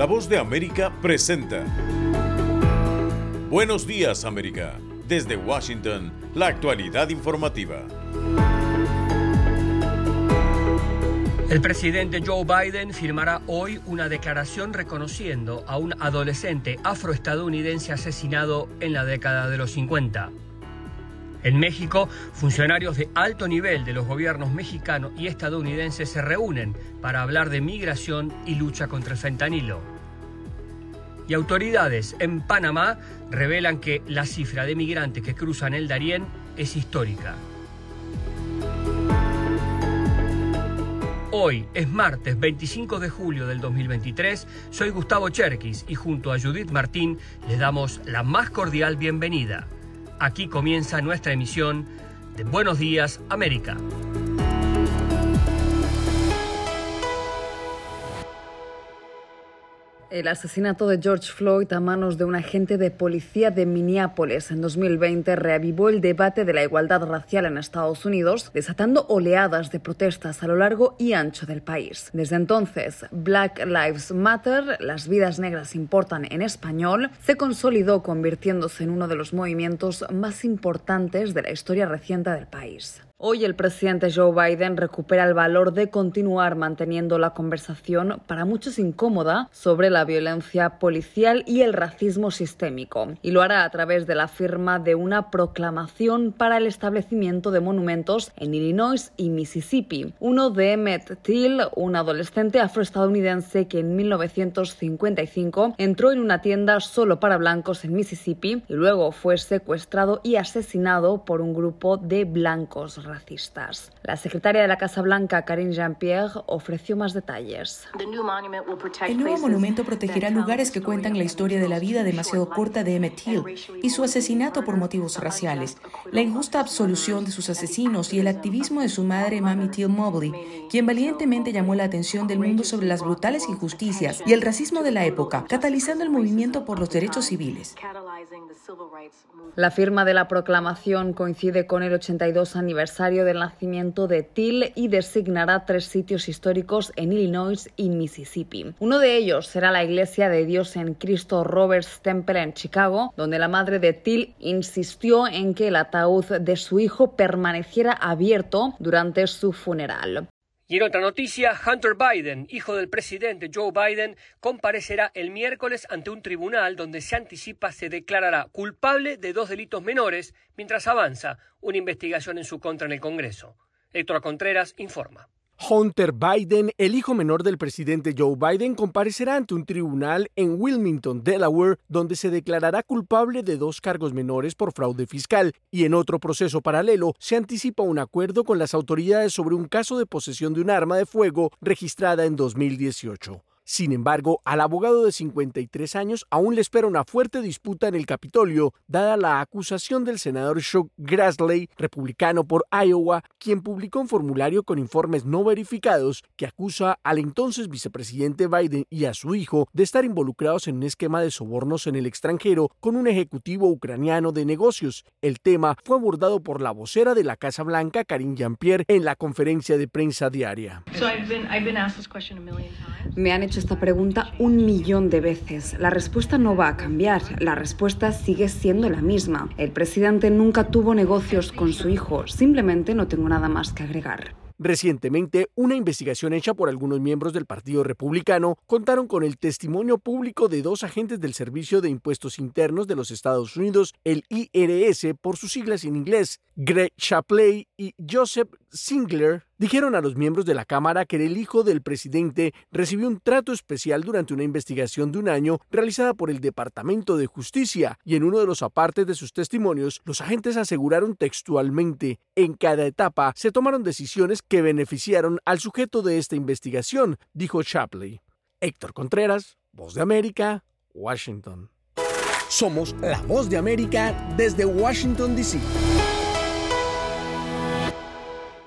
La voz de América presenta. Buenos días América. Desde Washington, la actualidad informativa. El presidente Joe Biden firmará hoy una declaración reconociendo a un adolescente afroestadounidense asesinado en la década de los 50. En México, funcionarios de alto nivel de los gobiernos mexicano y estadounidense se reúnen para hablar de migración y lucha contra el fentanilo. Y autoridades en Panamá revelan que la cifra de migrantes que cruzan el Darién es histórica. Hoy es martes 25 de julio del 2023. Soy Gustavo Cherkis y junto a Judith Martín les damos la más cordial bienvenida. Aquí comienza nuestra emisión de Buenos Días América. El asesinato de George Floyd a manos de un agente de policía de Minneapolis en 2020 reavivó el debate de la igualdad racial en Estados Unidos, desatando oleadas de protestas a lo largo y ancho del país. Desde entonces, Black Lives Matter, las vidas negras importan en español, se consolidó convirtiéndose en uno de los movimientos más importantes de la historia reciente del país. Hoy el presidente Joe Biden recupera el valor de continuar manteniendo la conversación, para muchos incómoda, sobre la violencia policial y el racismo sistémico, y lo hará a través de la firma de una proclamación para el establecimiento de monumentos en Illinois y Mississippi. Uno de Emmett Till, un adolescente afroestadounidense que en 1955 entró en una tienda solo para blancos en Mississippi y luego fue secuestrado y asesinado por un grupo de blancos racistas. La secretaria de la Casa Blanca, Karine Jean-Pierre, ofreció más detalles. El nuevo monumento protegerá lugares que cuentan la historia de la vida demasiado corta de Emmett Till y su asesinato por motivos raciales, la injusta absolución de sus asesinos y el activismo de su madre, Mamie Till Mobley, quien valientemente llamó la atención del mundo sobre las brutales injusticias y el racismo de la época, catalizando el movimiento por los derechos civiles. La firma de la proclamación coincide con el 82 aniversario del nacimiento de Till y designará tres sitios históricos en Illinois y Mississippi. Uno de ellos será la Iglesia de Dios en Cristo Roberts Temple en Chicago, donde la madre de Till insistió en que el ataúd de su hijo permaneciera abierto durante su funeral. Y en otra noticia, Hunter Biden, hijo del presidente Joe Biden, comparecerá el miércoles ante un tribunal donde se anticipa se declarará culpable de dos delitos menores mientras avanza una investigación en su contra en el Congreso. Héctor Contreras informa. Hunter Biden, el hijo menor del presidente Joe Biden, comparecerá ante un tribunal en Wilmington, Delaware, donde se declarará culpable de dos cargos menores por fraude fiscal y en otro proceso paralelo se anticipa un acuerdo con las autoridades sobre un caso de posesión de un arma de fuego registrada en 2018. Sin embargo, al abogado de 53 años aún le espera una fuerte disputa en el Capitolio, dada la acusación del senador Chuck Grassley, republicano por Iowa, quien publicó un formulario con informes no verificados que acusa al entonces vicepresidente Biden y a su hijo de estar involucrados en un esquema de sobornos en el extranjero con un ejecutivo ucraniano de negocios. El tema fue abordado por la vocera de la Casa Blanca, Karine Jean-Pierre, en la conferencia de prensa diaria. Me han hecho esta pregunta un millón de veces. La respuesta no va a cambiar. La respuesta sigue siendo la misma. El presidente nunca tuvo negocios con su hijo. Simplemente no tengo nada más que agregar. Recientemente, una investigación hecha por algunos miembros del Partido Republicano contaron con el testimonio público de dos agentes del Servicio de Impuestos Internos de los Estados Unidos, el IRS por sus siglas en inglés, Greg Shapley y Joseph Singler, dijeron a los miembros de la Cámara que el hijo del presidente recibió un trato especial durante una investigación de un año realizada por el Departamento de Justicia, y en uno de los apartes de sus testimonios, los agentes aseguraron textualmente, en cada etapa se tomaron decisiones que beneficiaron al sujeto de esta investigación, dijo Shapley. Héctor Contreras, Voz de América, Washington. Somos la Voz de América desde Washington, D.C.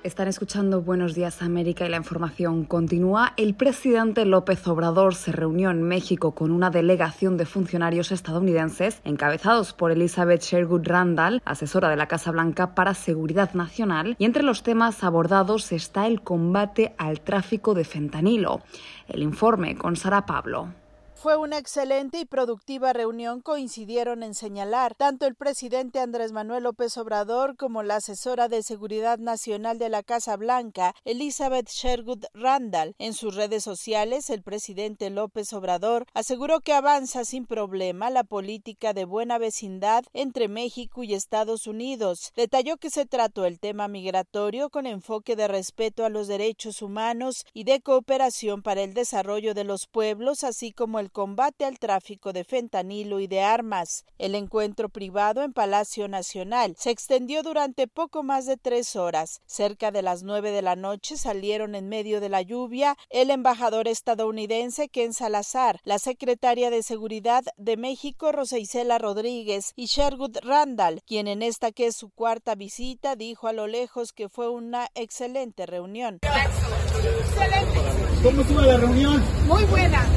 Están escuchando Buenos Días América y la información continúa. El presidente López Obrador se reunió en México con una delegación de funcionarios estadounidenses encabezados por Elizabeth Sherwood Randall, asesora de la Casa Blanca para Seguridad Nacional, y entre los temas abordados está el combate al tráfico de fentanilo. El informe con Sara Pablo. Fue una excelente y productiva reunión, coincidieron en señalar tanto el presidente Andrés Manuel López Obrador como la asesora de Seguridad Nacional de la Casa Blanca, Elizabeth Sherwood Randall. En sus redes sociales, el presidente López Obrador aseguró que avanza sin problema la política de buena vecindad entre México y Estados Unidos. Detalló que se trató el tema migratorio con enfoque de respeto a los derechos humanos y de cooperación para el desarrollo de los pueblos, así como el combate al tráfico de fentanilo y de armas. El encuentro privado en Palacio Nacional se extendió durante poco más de tres horas. Cerca de las nueve de la noche salieron en medio de la lluvia el embajador estadounidense Ken Salazar, la secretaria de Seguridad de México Rosa Isela Rodríguez y Sherwood Randall, quien en esta que es su cuarta visita dijo a lo lejos que fue una excelente reunión. Excelente. ¿Cómo estuvo la reunión? Muy buena.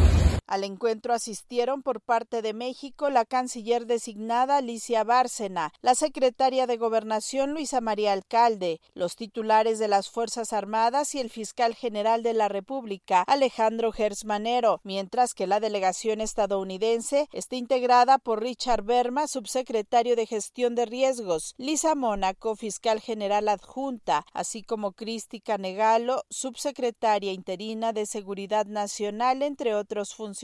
Al encuentro asistieron por parte de México la canciller designada Alicia Bárcena, la secretaria de Gobernación Luisa María Alcalde, los titulares de las Fuerzas Armadas y el fiscal general de la República, Alejandro Gersmanero, mientras que la delegación estadounidense está integrada por Richard Berma, subsecretario de Gestión de Riesgos, Lisa Mónaco, fiscal general adjunta, así como Cristi Canegalo, subsecretaria interina de Seguridad Nacional, entre otros funcionarios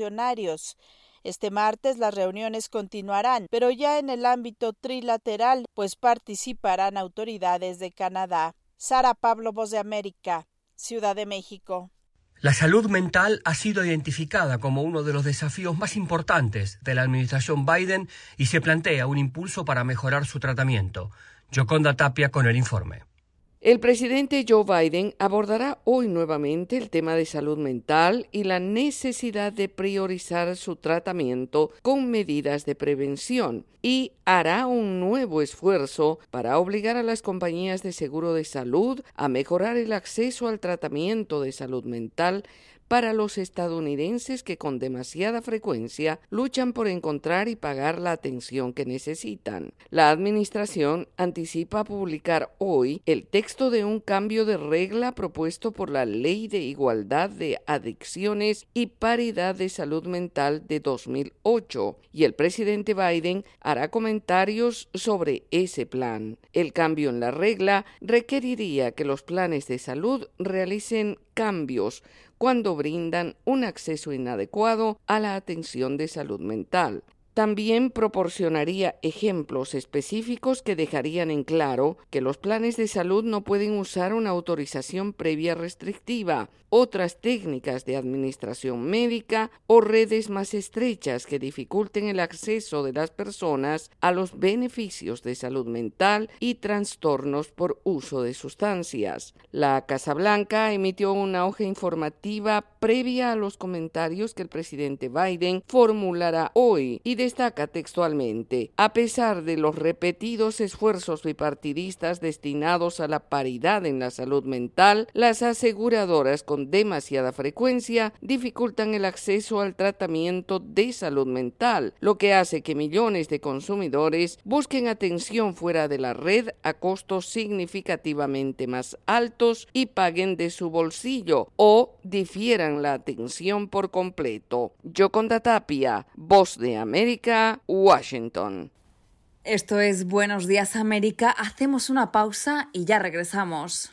Este martes las reuniones continuarán, pero ya en el ámbito trilateral, pues participarán autoridades de Canadá. Sara Pablo, Voz de América, Ciudad de México. La salud mental ha sido identificada como uno de los desafíos más importantes de la administración Biden y se plantea un impulso para mejorar su tratamiento. Yoconda Tapia con el informe. El presidente Joe Biden abordará hoy nuevamente el tema de salud mental y la necesidad de priorizar su tratamiento con medidas de prevención y hará un nuevo esfuerzo para obligar a las compañías de seguro de salud a mejorar el acceso al tratamiento de salud mental para los estadounidenses que con demasiada frecuencia luchan por encontrar y pagar la atención que necesitan. La Administración anticipa publicar hoy el texto de un cambio de regla propuesto por la Ley de Igualdad de Adicciones y Paridad de Salud Mental de 2008 y el presidente Biden hará comentarios sobre ese plan. El cambio en la regla requeriría que los planes de salud realicen cambios cuando brindan un acceso inadecuado a la atención de salud mental. También proporcionaría ejemplos específicos que dejarían en claro que los planes de salud no pueden usar una autorización previa restrictiva, otras técnicas de administración médica o redes más estrechas que dificulten el acceso de las personas a los beneficios de salud mental y trastornos por uso de sustancias. La Casa Blanca emitió una hoja informativa previa a los comentarios que el presidente Biden formulará hoy y destaca textualmente, a pesar de los repetidos esfuerzos bipartidistas destinados a la paridad en la salud mental, las aseguradoras con demasiada frecuencia dificultan el acceso al tratamiento de salud mental, lo que hace que millones de consumidores busquen atención fuera de la red a costos significativamente más altos y paguen de su bolsillo o difieran la atención por completo. Yoconda Tapia, Voz de América, Washington. Esto es Buenos Días América. Hacemos una pausa y ya regresamos.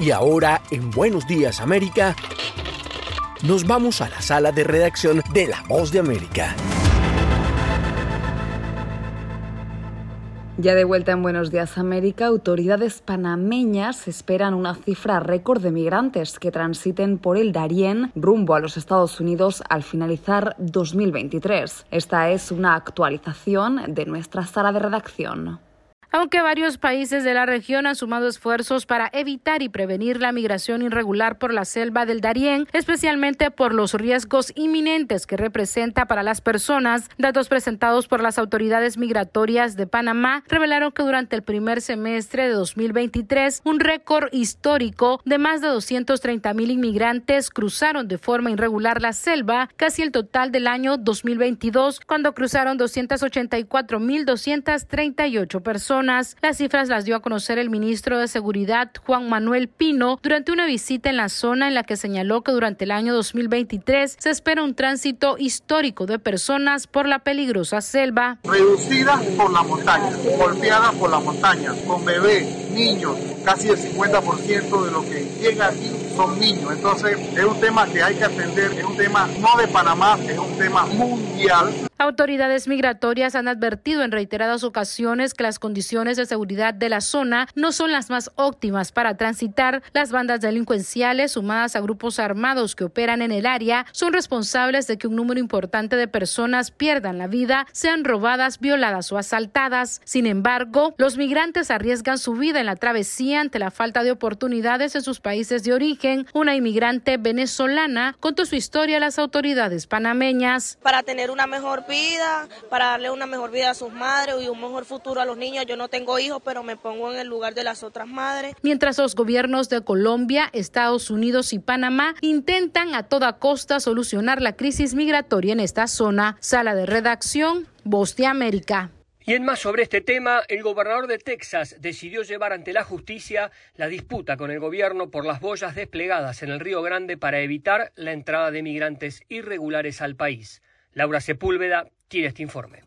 Y ahora, en Buenos Días América, nos vamos a la sala de redacción de La Voz de América. Ya de vuelta en Buenos Días América, autoridades panameñas esperan una cifra récord de migrantes que transiten por el Darién rumbo a los Estados Unidos al finalizar 2023. Esta es una actualización de nuestra sala de redacción. Aunque varios países de la región han sumado esfuerzos para evitar y prevenir la migración irregular por la selva del Darién, especialmente por los riesgos inminentes que representa para las personas, datos presentados por las autoridades migratorias de Panamá revelaron que durante el primer semestre de 2023, un récord histórico de más de 230 mil inmigrantes cruzaron de forma irregular la selva, casi el total del año 2022, cuando cruzaron 284 mil 238 Las cifras las dio a conocer el ministro de Seguridad, Juan Manuel Pino, durante una visita en la zona en la que señaló que durante el año 2023 se espera un tránsito histórico de personas por la peligrosa selva. Reducida por la montaña, golpeada por la montaña, con bebés, niños, casi el 50% de lo que llega aquí son niños. Entonces es un tema que hay que atender, es un tema no de Panamá, es un tema mundial. Autoridades migratorias han advertido en reiteradas ocasiones que las condiciones de seguridad de la zona no son las más óptimas para transitar. Las bandas delincuenciales, sumadas a grupos armados que operan en el área, son responsables de que un número importante de personas pierdan la vida, sean robadas, violadas o asaltadas. Sin embargo, los migrantes arriesgan su vida en la travesía ante la falta de oportunidades en sus países de origen. Una inmigrante venezolana contó su historia a las autoridades panameñas. Para tener una mejor vida, para darle una mejor vida a sus madres y un mejor futuro a los niños. Yo no tengo hijos, pero me pongo en el lugar de las otras madres. Mientras los gobiernos de Colombia, Estados Unidos y Panamá intentan a toda costa solucionar la crisis migratoria en esta zona. Sala de redacción, Voz de América. Y en más sobre este tema, el gobernador de Texas decidió llevar ante la justicia la disputa con el gobierno por las boyas desplegadas en el Río Grande para evitar la entrada de migrantes irregulares al país. Laura Sepúlveda tiene este informe.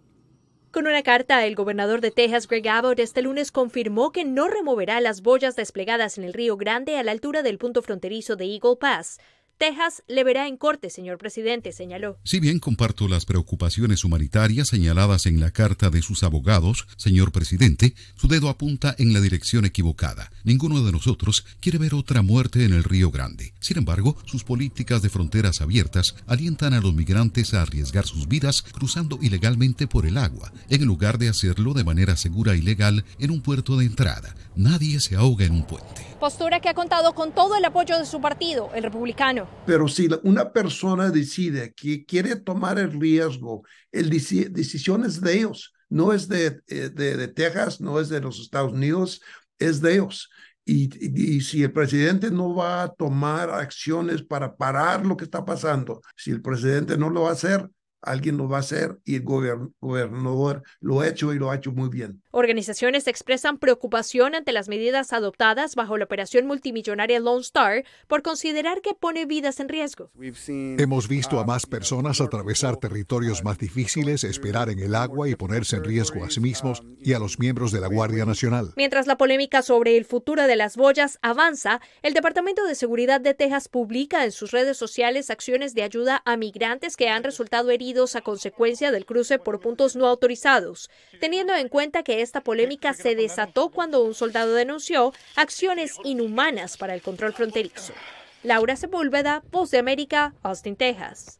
Con una carta, el gobernador de Texas, Greg Abbott, este lunes confirmó que no removerá las boyas desplegadas en el Río Grande a la altura del punto fronterizo de Eagle Pass. Texas le verá en corte, señor presidente, señaló. Si bien comparto las preocupaciones humanitarias señaladas en la carta de sus abogados, señor presidente, su dedo apunta en la dirección equivocada. Ninguno de nosotros quiere ver otra muerte en el Río Grande. Sin embargo, sus políticas de fronteras abiertas alientan a los migrantes a arriesgar sus vidas cruzando ilegalmente por el agua, en lugar de hacerlo de manera segura y legal en un puerto de entrada. Nadie se ahoga en un puente. Postura que ha contado con todo el apoyo de su partido, el republicano. Pero si una persona decide que quiere tomar el riesgo, el decisión es de ellos, no es de, de, de Texas, no es de los Estados Unidos, es de ellos. Y, y, si el presidente no va a tomar acciones para parar lo que está pasando, si el presidente no lo va a hacer, alguien lo va a hacer y el gobernador lo ha hecho y lo ha hecho muy bien. Organizaciones expresan preocupación ante las medidas adoptadas bajo la operación multimillonaria Lone Star por considerar que pone vidas en riesgo. Hemos visto a más personas atravesar territorios más difíciles, esperar en el agua y ponerse en riesgo a sí mismos y a los miembros de la Guardia Nacional. Mientras la polémica sobre el futuro de las boyas avanza, el Departamento de Seguridad de Texas publica en sus redes sociales acciones de ayuda a migrantes que han resultado heridos a consecuencia del cruce por puntos no autorizados, teniendo en cuenta que esta polémica se desató cuando un soldado denunció acciones inhumanas para el control fronterizo. Laura Sepúlveda, Voz de América, Austin, Texas.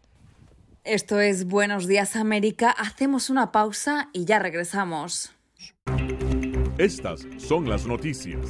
Esto es Buenos Días América. Hacemos una pausa y ya regresamos. Estas son las noticias.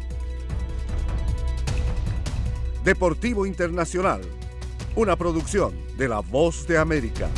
Deportivo Internacional, una producción de La Voz de América.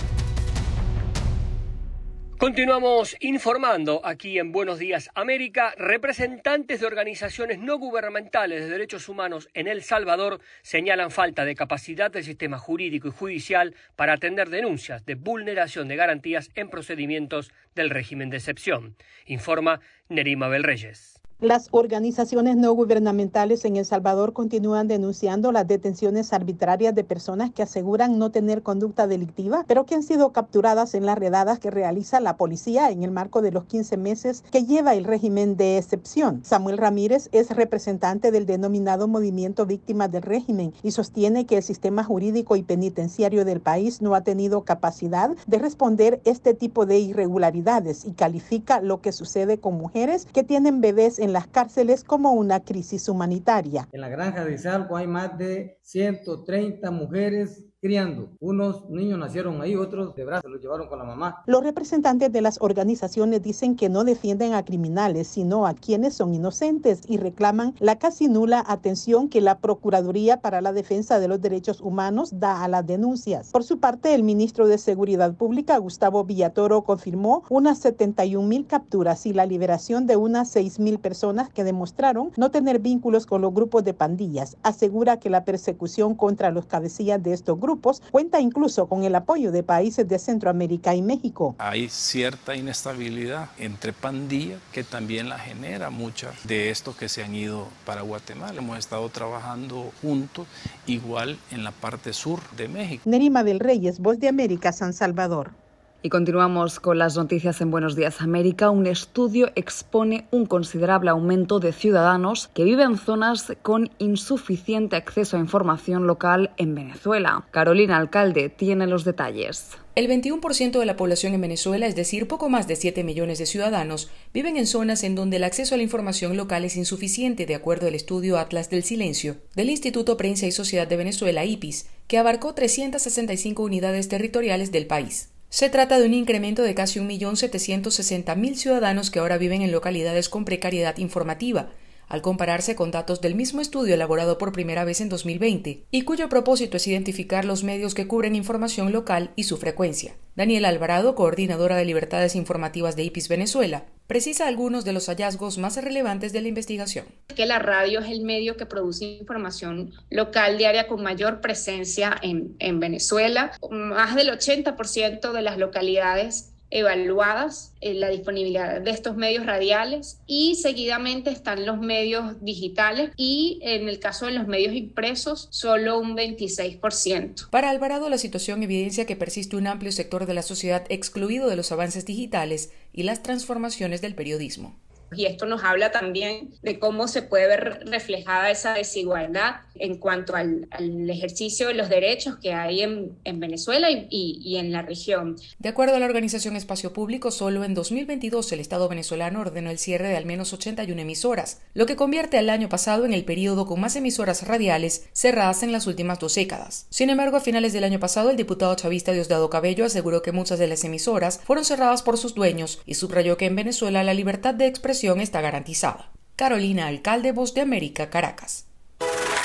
Continuamos informando aquí en Buenos Días América. Representantes de organizaciones no gubernamentales de derechos humanos en El Salvador señalan falta de capacidad del sistema jurídico y judicial para atender denuncias de vulneración de garantías en procedimientos del régimen de excepción, informa Nerima Belreyes. Las organizaciones no gubernamentales en El Salvador continúan denunciando las detenciones arbitrarias de personas que aseguran no tener conducta delictiva, pero que han sido capturadas en las redadas que realiza la policía en el marco de los 15 meses que lleva el régimen de excepción. Samuel Ramírez es representante del denominado Movimiento Víctimas del Régimen y sostiene que el sistema jurídico y penitenciario del país no ha tenido capacidad de responder este tipo de irregularidades y califica lo que sucede con mujeres que tienen bebés en las cárceles como una crisis humanitaria. En la granja de Salco hay más de 130 mujeres criando. Unos niños nacieron ahí, otros de brazos los llevaron con la mamá. Los representantes de las organizaciones dicen que no defienden a criminales, sino a quienes son inocentes y reclaman la casi nula atención que la Procuraduría para la Defensa de los Derechos Humanos da a las denuncias. Por su parte, el ministro de Seguridad Pública, Gustavo Villatoro, confirmó unas 71 mil capturas y la liberación de unas 6 mil personas que demostraron no tener vínculos con los grupos de pandillas. Asegura que la persecución contra los cabecillas de estos grupos cuenta incluso con el apoyo de países de Centroamérica y México. Hay cierta inestabilidad entre pandillas que también la genera muchas de estos que se han ido para Guatemala. Hemos estado trabajando juntos igual en la parte sur de México. Nerima del Reyes, Voz de América, San Salvador. Y continuamos con las noticias en Buenos Días América. Un estudio expone un considerable aumento de ciudadanos que viven en zonas con insuficiente acceso a información local en Venezuela. Carolina Alcalde tiene los detalles. El 21% de la población en Venezuela, es decir, poco más de 7 millones de ciudadanos, viven en zonas en donde el acceso a la información local es insuficiente, de acuerdo al estudio Atlas del Silencio del Instituto Prensa y Sociedad de Venezuela, IPIS, que abarcó 365 unidades territoriales del país. Se trata de un incremento de casi 1.760.000 ciudadanos que ahora viven en localidades con precariedad informativa, al compararse con datos del mismo estudio elaborado por primera vez en 2020, y cuyo propósito es identificar los medios que cubren información local y su frecuencia. Daniel Alvarado, coordinadora de libertades informativas de IPIS Venezuela, precisa algunos de los hallazgos más relevantes de la investigación. Que la radio es el medio que produce información local diaria con mayor presencia en, en Venezuela. Más del 80% de las localidades evaluadas en la disponibilidad de estos medios radiales y seguidamente están los medios digitales y en el caso de los medios impresos solo un 26%. Para Alvarado la situación evidencia que persiste un amplio sector de la sociedad excluido de los avances digitales y las transformaciones del periodismo. Y esto nos habla también de cómo se puede ver reflejada esa desigualdad en cuanto al, ejercicio de los derechos que hay en, Venezuela y, y en la región. De acuerdo a la organización Espacio Público, solo en 2022 el Estado venezolano ordenó el cierre de al menos 81 emisoras, lo que convierte al año pasado en el periodo con más emisoras radiales cerradas en las últimas dos décadas. Sin embargo, a finales del año pasado, el diputado chavista Diosdado Cabello aseguró que muchas de las emisoras fueron cerradas por sus dueños y subrayó que en Venezuela la libertad de expresión está garantizada. Carolina Alcalde, Voz de América, Caracas.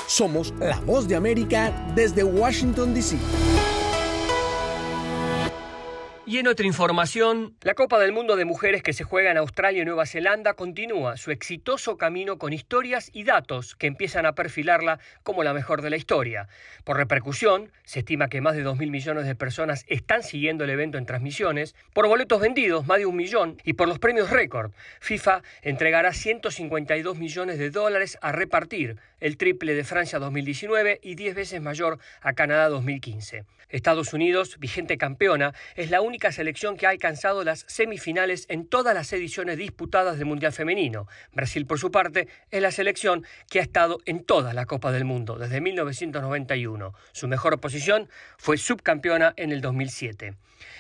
Somos la Voz de América desde Washington, D.C. Y en otra información, la Copa del Mundo de Mujeres que se juega en Australia y Nueva Zelanda continúa su exitoso camino con historias y datos que empiezan a perfilarla como la mejor de la historia. Por repercusión, se estima que más de 2.000 millones de personas están siguiendo el evento en transmisiones, por boletos vendidos más de un millón y por los premios récord. FIFA entregará 152 millones de dólares a repartir, el triple de Francia 2019 y 10 veces mayor a Canadá 2015. Estados Unidos, vigente campeona, es la única selección que ha alcanzado las semifinales en todas las ediciones disputadas del Mundial Femenino. Brasil, por su parte, es la selección que ha estado en toda la Copa del Mundo desde 1991. Su mejor posición fue subcampeona en el 2007.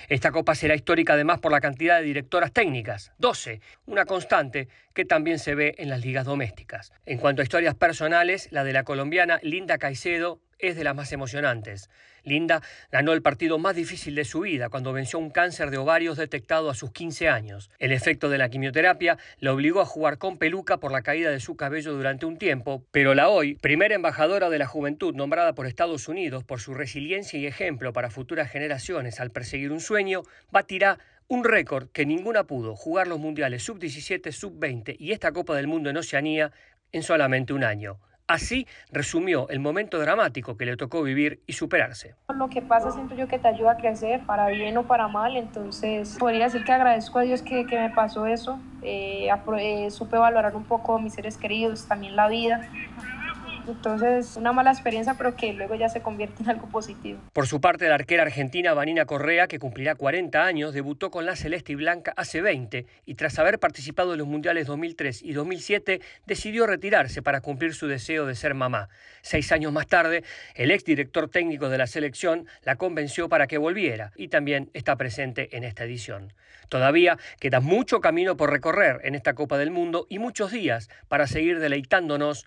Esta copa será histórica además por la cantidad de directoras técnicas, 12, una constante que también se ve en las ligas domésticas. En cuanto a historias personales, la de la colombiana Linda Caicedo es de las más emocionantes. Linda ganó el partido más difícil de su vida cuando venció un cáncer de ovarios detectado a sus 15 años. El efecto de la quimioterapia la obligó a jugar con peluca por la caída de su cabello durante un tiempo, pero la hoy, primera embajadora de la juventud nombrada por Estados Unidos por su resiliencia y ejemplo para futuras generaciones al perseguir un sueño, batirá un récord que ninguna pudo, jugar los mundiales sub-17, sub-20 y esta Copa del Mundo en Oceanía en solamente un año. Así resumió el momento dramático que le tocó vivir y superarse. Lo que pasa siento yo que te ayuda a crecer, para bien o para mal, entonces podría decir que agradezco a Dios que, que me pasó eso, eh, eh, supe valorar un poco mis seres queridos, también la vida entonces, una mala experiencia, pero que luego ya se convierte en algo positivo. Por su parte, la arquera argentina Vanina Correa, que cumplirá 40 años, debutó con la Celeste y Blanca hace 20 y tras haber participado en los Mundiales 2003 y 2007, decidió retirarse para cumplir su deseo de ser mamá. Seis años más tarde, el exdirector técnico de la selección la convenció para que volviera y también está presente en esta edición. Todavía queda mucho camino por recorrer en esta Copa del Mundo y muchos días para seguir deleitándonos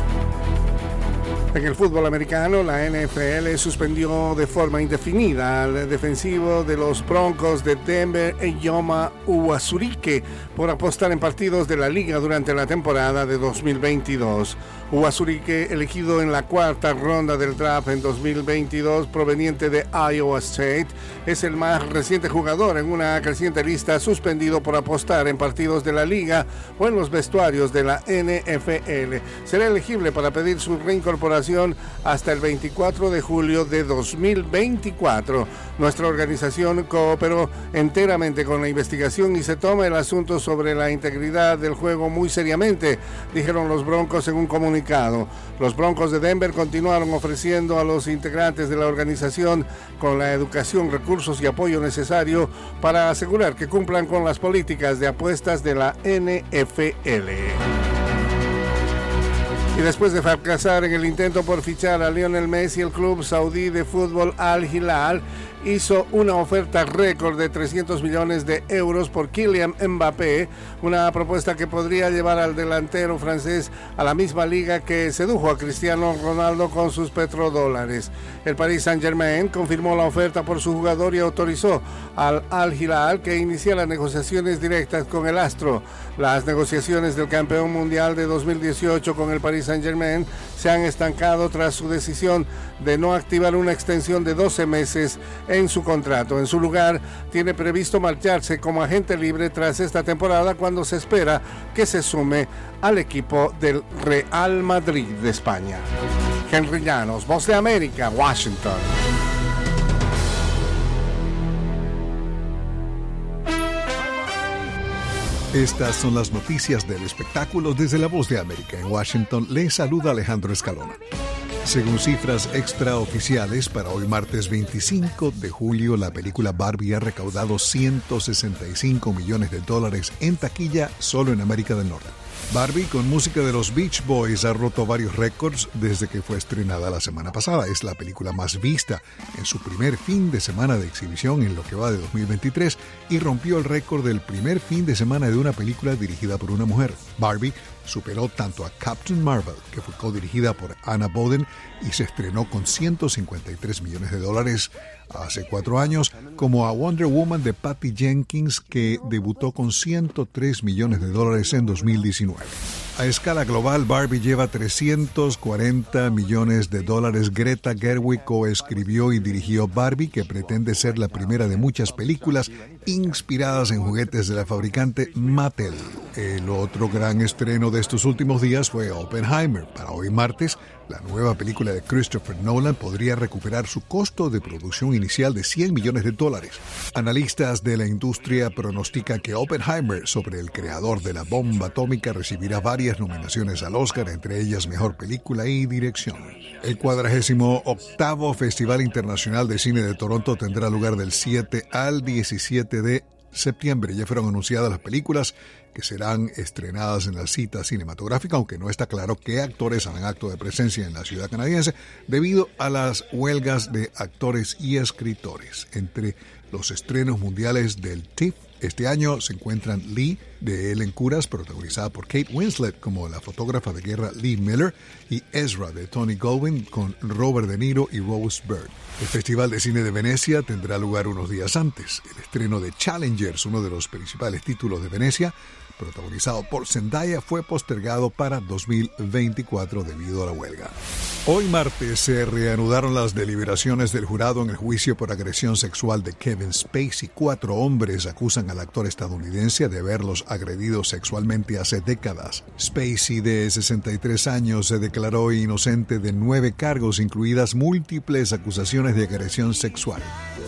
En el fútbol americano, la NFL suspendió de forma indefinida al defensivo de los Broncos de Denver, Yoma Uwazurike, por apostar en partidos de la liga durante la temporada de 2022. Uwazurike, elegido en la cuarta ronda del draft en 2022, proveniente de Iowa State, es el más reciente jugador en una creciente lista suspendido por apostar en partidos de la liga o en los vestuarios de la NFL. Será elegible para pedir su reincorporación hasta el 24 de julio de 2024. Nuestra organización cooperó enteramente con la investigación y se toma el asunto sobre la integridad del juego muy seriamente, dijeron los Broncos en un comunicado los Broncos de Denver continuaron ofreciendo a los integrantes de la organización con la educación, recursos y apoyo necesario para asegurar que cumplan con las políticas de apuestas de la NFL. Y después de fracasar en el intento por fichar a Lionel Messi, el club saudí de fútbol Al Hilal hizo una oferta récord de 300 millones de euros por Kylian Mbappé, una propuesta que podría llevar al delantero francés a la misma liga que sedujo a Cristiano Ronaldo con sus petrodólares. El Paris Saint-Germain confirmó la oferta por su jugador y autorizó al Al Hilal que iniciara negociaciones directas con el Astro. Las negociaciones del campeón mundial de 2018 con el Paris Saint-Germain se han estancado tras su decisión de no activar una extensión de 12 meses en su contrato. En su lugar, tiene previsto marcharse como agente libre tras esta temporada cuando se espera que se sume al equipo del Real Madrid de España. Henry Llanos, Voz de América, Washington. Estas son las noticias del espectáculo desde la Voz de América. En Washington le saluda Alejandro Escalona. Según cifras extraoficiales, para hoy martes 25 de julio, la película Barbie ha recaudado 165 millones de dólares en taquilla solo en América del Norte. Barbie, con música de los Beach Boys, ha roto varios récords desde que fue estrenada la semana pasada. Es la película más vista en su primer fin de semana de exhibición en lo que va de 2023 y rompió el récord del primer fin de semana de una película dirigida por una mujer. Barbie superó tanto a Captain Marvel, que fue co-dirigida por Anna Boden y se estrenó con 153 millones de dólares hace cuatro años, como a Wonder Woman de Patty Jenkins, que debutó con 103 millones de dólares en 2019. A escala global, Barbie lleva 340 millones de dólares. Greta Gerwig coescribió y dirigió Barbie, que pretende ser la primera de muchas películas inspiradas en juguetes de la fabricante Mattel. El otro gran estreno de estos últimos días fue Oppenheimer. Para hoy martes, la nueva película de Christopher Nolan podría recuperar su costo de producción inicial de 100 millones de dólares. Analistas de la industria pronostican que Oppenheimer, sobre el creador de la bomba atómica, recibirá varias nominaciones al Oscar, entre ellas Mejor Película y Dirección. El 48 Festival Internacional de Cine de Toronto tendrá lugar del 7 al 17 de septiembre. Ya fueron anunciadas las películas que serán estrenadas en la cita cinematográfica, aunque no está claro qué actores harán acto de presencia en la ciudad canadiense debido a las huelgas de actores y escritores. Entre los estrenos mundiales del TIFF este año se encuentran Lee de Ellen Curas, protagonizada por Kate Winslet como la fotógrafa de guerra Lee Miller, y Ezra de Tony Goldwyn con Robert De Niro y Rose Byrne. El Festival de Cine de Venecia tendrá lugar unos días antes. El estreno de Challengers, uno de los principales títulos de Venecia, protagonizado por Zendaya, fue postergado para 2024 debido a la huelga. Hoy martes se reanudaron las deliberaciones del jurado en el juicio por agresión sexual de Kevin Spacey. Cuatro hombres acusan al actor estadounidense de haberlos agredido sexualmente hace décadas. Spacey, de 63 años, se declaró inocente de nueve cargos, incluidas múltiples acusaciones de agresión sexual.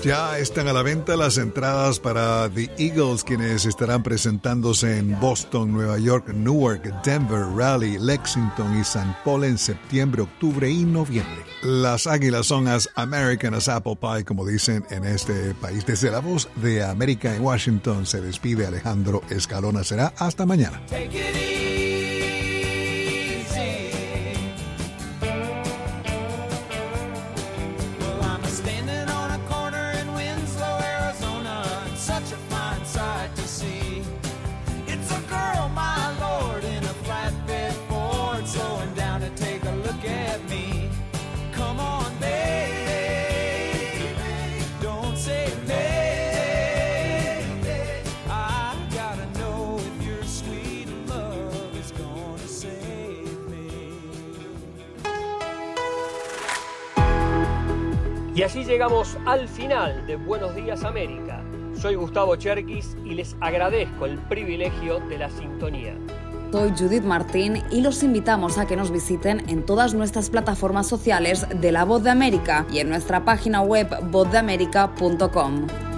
Ya están a la venta las entradas para The Eagles, quienes estarán presentándose en Boston, Nueva York, Newark, Denver, Raleigh, Lexington y St. Paul en septiembre, octubre y noviembre. Las águilas son as American as apple pie, como dicen en este país. Desde la voz de América en Washington se despide Alejandro Escalona. Será hasta mañana. Y así llegamos al final de Buenos Días América. Soy Gustavo Cherkis y les agradezco el privilegio de la sintonía. Soy Judith Martín y los invitamos a que nos visiten en todas nuestras plataformas sociales de La Voz de América y en nuestra página web vozdeamerica.com.